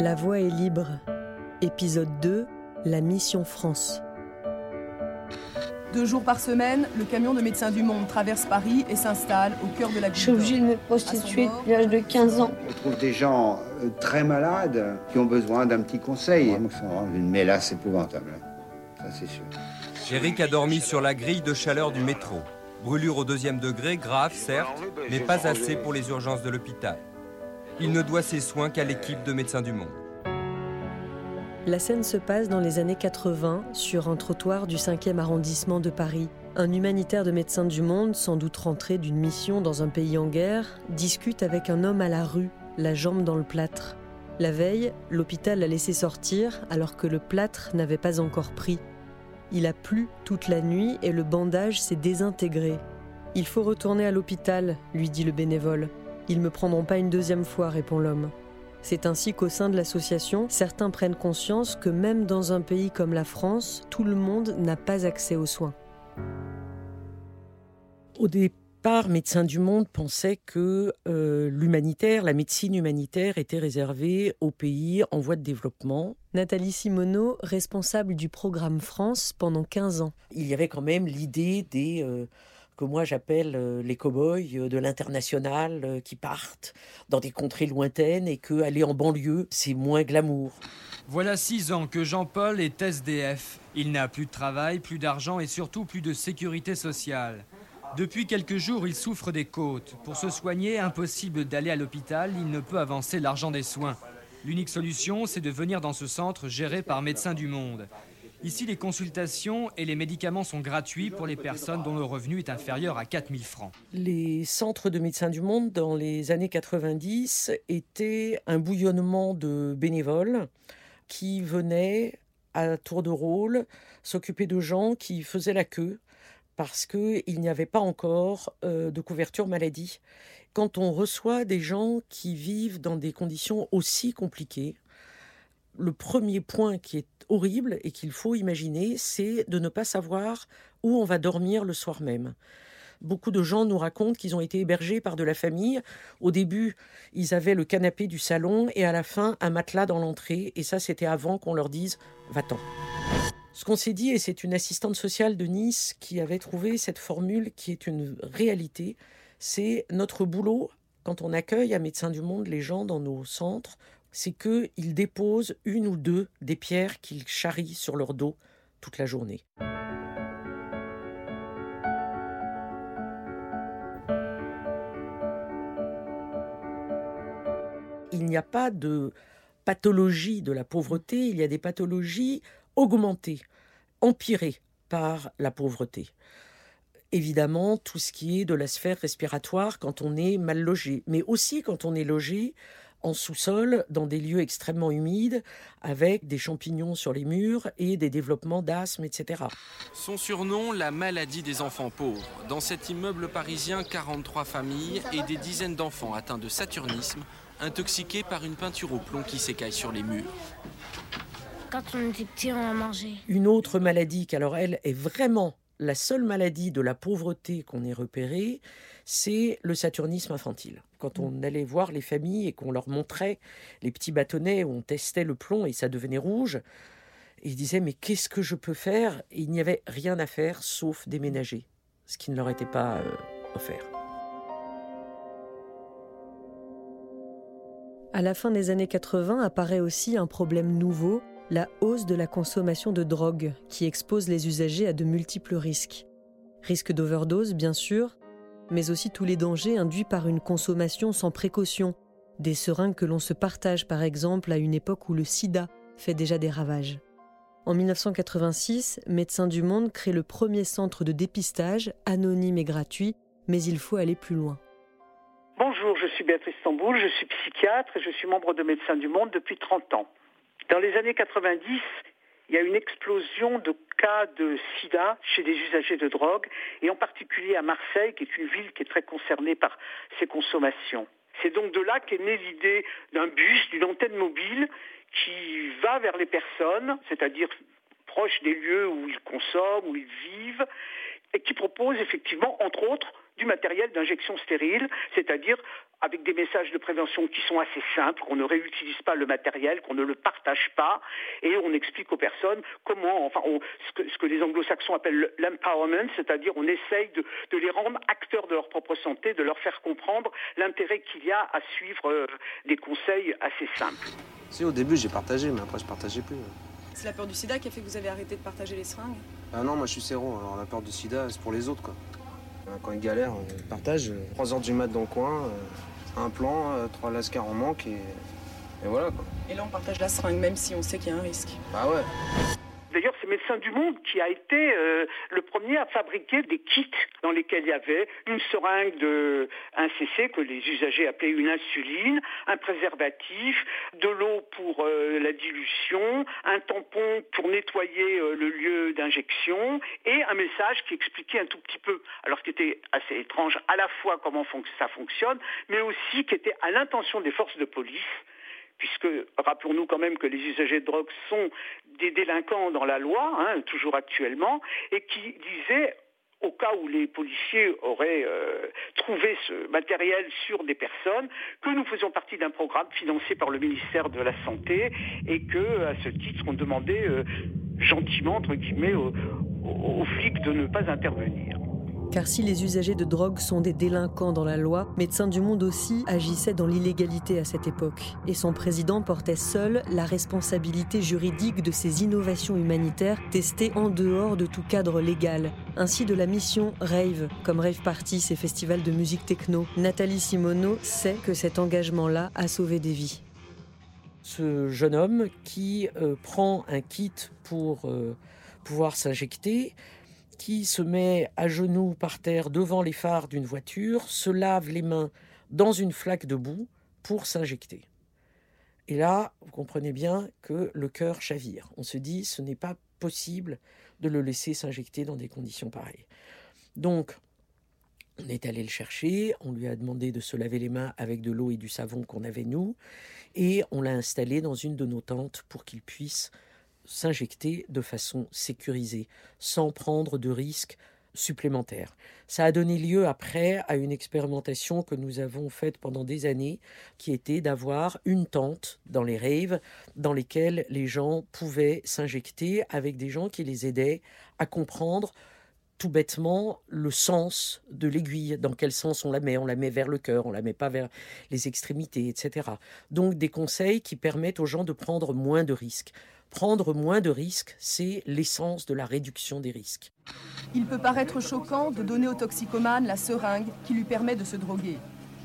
La voix est libre. Épisode 2, la mission France. Deux jours par semaine, le camion de Médecins du Monde traverse Paris et s'installe au cœur de la ville. Je suis obligée de me prostituer depuis l'âge de 15 ans. On trouve des gens euh, très malades qui ont besoin d'un petit conseil. Une mélasse épouvantable. Ça, c'est sûr. Eric a dormi sur la grille de chaleur du métro. Brûlure au deuxième degré, grave certes, mais pas assez pour les urgences de l'hôpital. Il ne doit ses soins qu'à l'équipe de Médecins du Monde. La scène se passe dans les années 80 sur un trottoir du 5e arrondissement de Paris. Un humanitaire de Médecins du Monde, sans doute rentré d'une mission dans un pays en guerre, discute avec un homme à la rue, la jambe dans le plâtre. La veille, l'hôpital l'a laissé sortir alors que le plâtre n'avait pas encore pris. Il a plu toute la nuit et le bandage s'est désintégré. Il faut retourner à l'hôpital, lui dit le bénévole. Ils ne me prendront pas une deuxième fois, répond l'homme. C'est ainsi qu'au sein de l'association, certains prennent conscience que même dans un pays comme la France, tout le monde n'a pas accès aux soins. Au départ, Médecins du Monde pensait que euh, l'humanitaire, la médecine humanitaire était réservée aux pays en voie de développement. Nathalie Simoneau, responsable du programme France pendant 15 ans. Il y avait quand même l'idée des... Euh, que moi j'appelle euh, les cow-boys euh, de l'international euh, qui partent dans des contrées lointaines et que aller en banlieue, c'est moins glamour. Voilà six ans que Jean-Paul est SDF. Il n'a plus de travail, plus d'argent et surtout plus de sécurité sociale. Depuis quelques jours, il souffre des côtes. Pour se soigner, impossible d'aller à l'hôpital, il ne peut avancer l'argent des soins. L'unique solution, c'est de venir dans ce centre géré par Médecins du Monde. Ici, les consultations et les médicaments sont gratuits pour les personnes dont le revenu est inférieur à 4000 francs. Les centres de médecins du monde dans les années 90 étaient un bouillonnement de bénévoles qui venaient à tour de rôle s'occuper de gens qui faisaient la queue parce qu'il n'y avait pas encore euh, de couverture maladie. Quand on reçoit des gens qui vivent dans des conditions aussi compliquées, le premier point qui est horrible et qu'il faut imaginer, c'est de ne pas savoir où on va dormir le soir même. Beaucoup de gens nous racontent qu'ils ont été hébergés par de la famille. Au début, ils avaient le canapé du salon et à la fin, un matelas dans l'entrée. Et ça, c'était avant qu'on leur dise Va-t'en. Ce qu'on s'est dit, et c'est une assistante sociale de Nice qui avait trouvé cette formule qui est une réalité, c'est notre boulot quand on accueille à Médecins du Monde les gens dans nos centres c'est qu'ils déposent une ou deux des pierres qu'ils charrient sur leur dos toute la journée. Il n'y a pas de pathologie de la pauvreté, il y a des pathologies augmentées, empirées par la pauvreté. Évidemment, tout ce qui est de la sphère respiratoire quand on est mal logé, mais aussi quand on est logé en sous-sol, dans des lieux extrêmement humides, avec des champignons sur les murs et des développements d'asthme, etc. Son surnom, la maladie des enfants pauvres. Dans cet immeuble parisien, 43 familles et des dizaines d'enfants atteints de saturnisme, intoxiqués par une peinture au plomb qui s'écaille sur les murs. Quand on était petit, on a mangé. Une autre maladie, qu'alors elle est vraiment la seule maladie de la pauvreté qu'on ait repérée, c'est le saturnisme infantile. Quand on mm. allait voir les familles et qu'on leur montrait les petits bâtonnets où on testait le plomb et ça devenait rouge, ils disaient mais qu'est-ce que je peux faire? Et il n'y avait rien à faire sauf déménager, ce qui ne leur était pas euh, offert. À la fin des années 80 apparaît aussi un problème nouveau, la hausse de la consommation de drogue qui expose les usagers à de multiples risques. Risque d'overdose, bien sûr, mais aussi tous les dangers induits par une consommation sans précaution, des seringues que l'on se partage par exemple à une époque où le sida fait déjà des ravages. En 1986, Médecins du Monde crée le premier centre de dépistage, anonyme et gratuit, mais il faut aller plus loin. Bonjour, je suis Béatrice Tamboul, je suis psychiatre et je suis membre de Médecins du Monde depuis 30 ans. Dans les années 90, il y a une explosion de cas de sida chez des usagers de drogue, et en particulier à Marseille, qui est une ville qui est très concernée par ces consommations. C'est donc de là qu'est née l'idée d'un bus, d'une antenne mobile qui va vers les personnes, c'est-à-dire proche des lieux où ils consomment, où ils vivent, et qui propose effectivement, entre autres, du matériel d'injection stérile, c'est-à-dire avec des messages de prévention qui sont assez simples, qu'on ne réutilise pas le matériel, qu'on ne le partage pas, et on explique aux personnes comment, enfin, ce, que, les anglo-saxons appellent l'empowerment, c'est-à-dire on essaye de, les rendre acteurs de leur propre santé, de leur faire comprendre l'intérêt qu'il y a à suivre euh, des conseils assez simples. Si au début j'ai partagé, mais après je partageais plus. C'est la peur du sida qui a fait que vous avez arrêté de partager les seringues Ah non, moi je suis séro, alors la peur du sida c'est pour les autres quoi. Quand ils galèrent, on partage. 3 heures du mat dans le coin, euh, un plan, euh, trois lascars en manque et, et voilà quoi. Et là on partage la seringue même si on sait qu'il y a un risque. Bah ouais. Médecins du Monde qui a été euh, le premier à fabriquer des kits dans lesquels il y avait une seringue de 1 cc que les usagers appelaient une insuline, un préservatif, de l'eau pour euh, la dilution, un tampon pour nettoyer euh, le lieu d'injection et un message qui expliquait un tout petit peu, alors qui était assez étrange à la fois comment ça fonctionne, mais aussi qui était à l'intention des forces de police puisque rappelons-nous quand même que les usagers de drogue sont des délinquants dans la loi, hein, toujours actuellement, et qui disaient au cas où les policiers auraient euh, trouvé ce matériel sur des personnes, que nous faisions partie d'un programme financé par le ministère de la Santé et que, à ce titre, on demandait euh, gentiment, entre guillemets, aux flics de ne pas intervenir. Car si les usagers de drogue sont des délinquants dans la loi, Médecins du Monde aussi agissait dans l'illégalité à cette époque. Et son président portait seul la responsabilité juridique de ces innovations humanitaires testées en dehors de tout cadre légal. Ainsi de la mission Rave, comme Rave Party, ces festivals de musique techno. Nathalie Simoneau sait que cet engagement-là a sauvé des vies. Ce jeune homme qui euh, prend un kit pour euh, pouvoir s'injecter, qui se met à genoux par terre devant les phares d'une voiture, se lave les mains dans une flaque de boue pour s'injecter. Et là, vous comprenez bien que le cœur chavire. On se dit, ce n'est pas possible de le laisser s'injecter dans des conditions pareilles. Donc, on est allé le chercher, on lui a demandé de se laver les mains avec de l'eau et du savon qu'on avait nous, et on l'a installé dans une de nos tentes pour qu'il puisse s'injecter de façon sécurisée, sans prendre de risques supplémentaires. Ça a donné lieu après à une expérimentation que nous avons faite pendant des années, qui était d'avoir une tente dans les raves dans lesquelles les gens pouvaient s'injecter avec des gens qui les aidaient à comprendre tout bêtement le sens de l'aiguille, dans quel sens on la met, on la met vers le cœur, on la met pas vers les extrémités, etc. Donc des conseils qui permettent aux gens de prendre moins de risques. Prendre moins de risques, c'est l'essence de la réduction des risques. Il peut paraître choquant de donner au toxicomane la seringue qui lui permet de se droguer.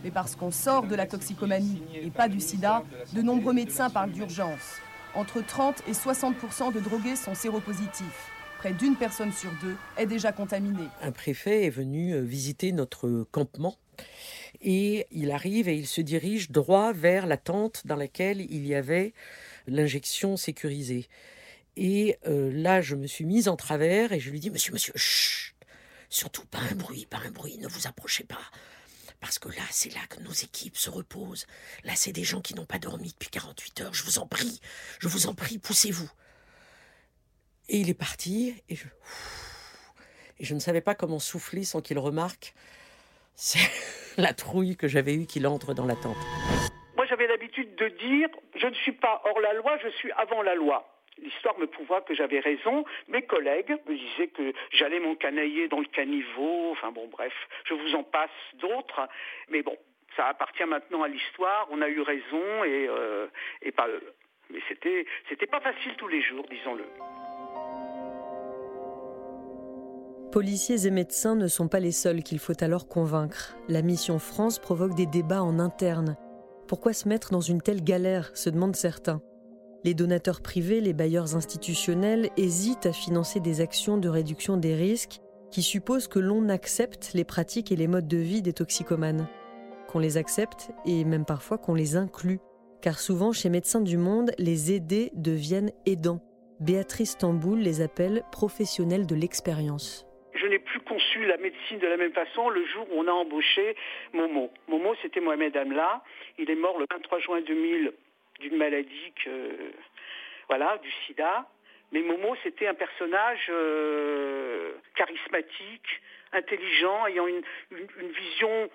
Mais parce qu'on sort de la toxicomanie et pas du sida, de nombreux médecins parlent d'urgence. Entre 30 et 60% de drogués sont séropositifs. Près d'une personne sur deux est déjà contaminée. Un préfet est venu euh, visiter notre campement et il arrive et il se dirige droit vers la tente dans laquelle il y avait l'injection sécurisée. Et euh, là, je me suis mise en travers et je lui dis Monsieur, monsieur, chut, surtout pas un bruit, pas un bruit, ne vous approchez pas. Parce que là, c'est là que nos équipes se reposent. Là, c'est des gens qui n'ont pas dormi depuis 48 heures. Je vous en prie, je vous en prie, poussez-vous. Et il est parti et je, et je ne savais pas comment souffler sans qu'il remarque. C'est la trouille que j'avais eue qu'il entre dans la tente j'avais l'habitude de dire, je ne suis pas hors la loi, je suis avant la loi. L'histoire me prouva que j'avais raison. Mes collègues me disaient que j'allais m'encanailler dans le caniveau. Enfin bon, bref, je vous en passe d'autres. Mais bon, ça appartient maintenant à l'histoire. On a eu raison et, euh, et pas eux. Mais c'était, c'était pas facile tous les jours, disons-le. Policiers et médecins ne sont pas les seuls qu'il faut alors convaincre. La mission France provoque des débats en interne. Pourquoi se mettre dans une telle galère se demandent certains. Les donateurs privés, les bailleurs institutionnels hésitent à financer des actions de réduction des risques qui supposent que l'on accepte les pratiques et les modes de vie des toxicomanes. Qu'on les accepte et même parfois qu'on les inclut. Car souvent, chez Médecins du Monde, les aidés deviennent aidants. Béatrice Tamboul les appelle professionnels de l'expérience je n'ai plus conçu la médecine de la même façon le jour où on a embauché Momo. Momo, c'était Mohamed Amla. Il est mort le 23 juin 2000 d'une maladie voilà, du sida. Mais Momo, c'était un personnage euh, charismatique, intelligent, ayant une, vision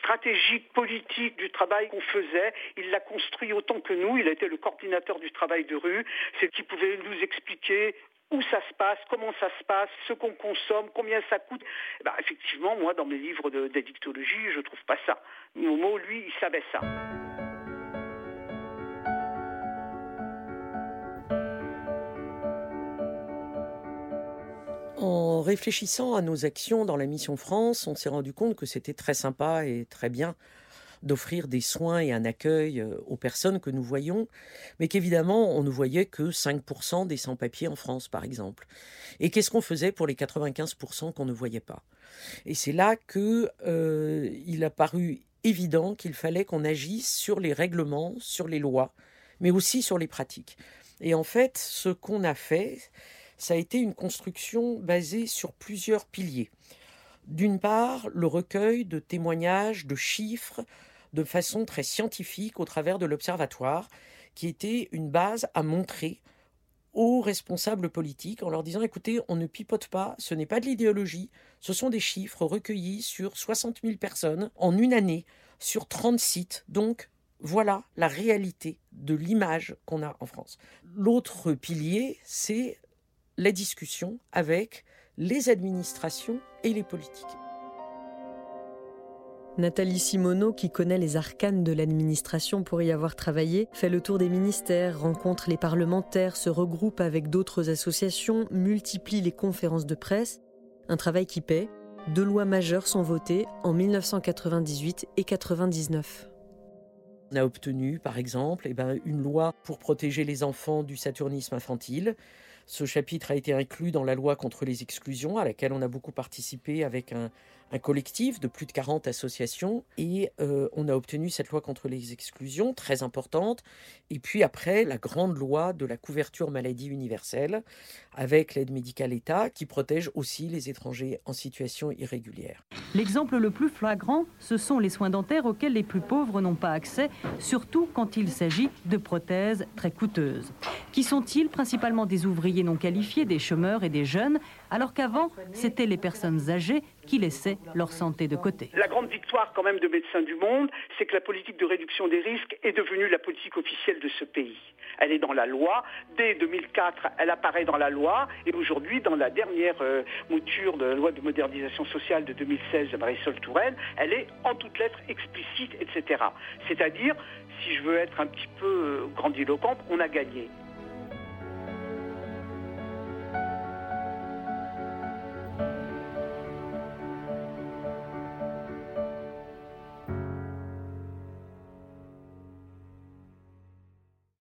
stratégique, politique du travail qu'on faisait. Il l'a construit autant que nous. Il a été le coordinateur du travail de rue. C'est qui pouvait nous expliquer où ça se passe, comment ça se passe, ce qu'on consomme, combien ça coûte. Eh ben, effectivement, moi, dans mes livres d'addictologie, je ne trouve pas ça. Momo, lui, il savait ça. En réfléchissant à nos actions dans la mission France, on s'est rendu compte que c'était très sympa et très bien d'offrir des soins et un accueil euh, aux personnes que nous voyons, mais qu'évidemment, on ne voyait que 5% des sans-papiers en France, par exemple. Et qu'est-ce qu'on faisait pour les 95% qu'on ne voyait pas? Et c'est là que euh, il a paru évident qu'il fallait qu'on agisse sur les règlements, sur les lois, mais aussi sur les pratiques. Et en fait, ce qu'on a fait, ça a été une construction basée sur plusieurs piliers. D'une part, le recueil de témoignages, de chiffres, de façon très scientifique au travers de l'observatoire, qui était une base à montrer aux responsables politiques en leur disant écoutez, on ne pipote pas, ce n'est pas de l'idéologie, ce sont des chiffres recueillis sur 60 000 personnes en une année, sur 30 sites. Donc, voilà la réalité de l'image qu'on a en France. L'autre pilier, c'est la discussion avec les administrations et les politiques. Nathalie Simoneau, qui connaît les arcanes de l'administration pour y avoir travaillé, fait le tour des ministères, rencontre les parlementaires, se regroupe avec d'autres associations, multiplie les conférences de presse. Un travail qui paie. Deux lois majeures sont votées en 1998 et 1999. On a obtenu, par exemple, eh ben, une loi pour protéger les enfants du saturnisme infantile, ce chapitre a été inclus dans la loi contre les exclusions, à laquelle on a beaucoup participé avec un, collectif de plus de 40 associations. Et euh, on a obtenu cette loi contre les exclusions, très importante. Et puis après, la grande loi de la couverture maladie universelle, avec l'aide médicale État, qui protège aussi les étrangers en situation irrégulière. L'exemple le plus flagrant, ce sont les soins dentaires auxquels les plus pauvres n'ont pas accès, surtout quand il s'agit de prothèses très coûteuses. Qui sont-ils Principalement des ouvriers non qualifiés, des chômeurs et des jeunes, alors qu'avant, c'était les personnes âgées qui laissaient leur santé de côté? La grande victoire quand même de Médecins du Monde, c'est que la politique de réduction des risques est devenue la politique officielle de ce pays. Elle est dans la loi. Dès 2004, elle apparaît dans la loi. Et aujourd'hui, dans la dernière euh, mouture de la loi de modernisation sociale de 2016 de Marisol Touraine, elle est en toutes lettres explicite, etc. C'est-à-dire, si je veux être un petit peu euh, grandiloquente, on a gagné.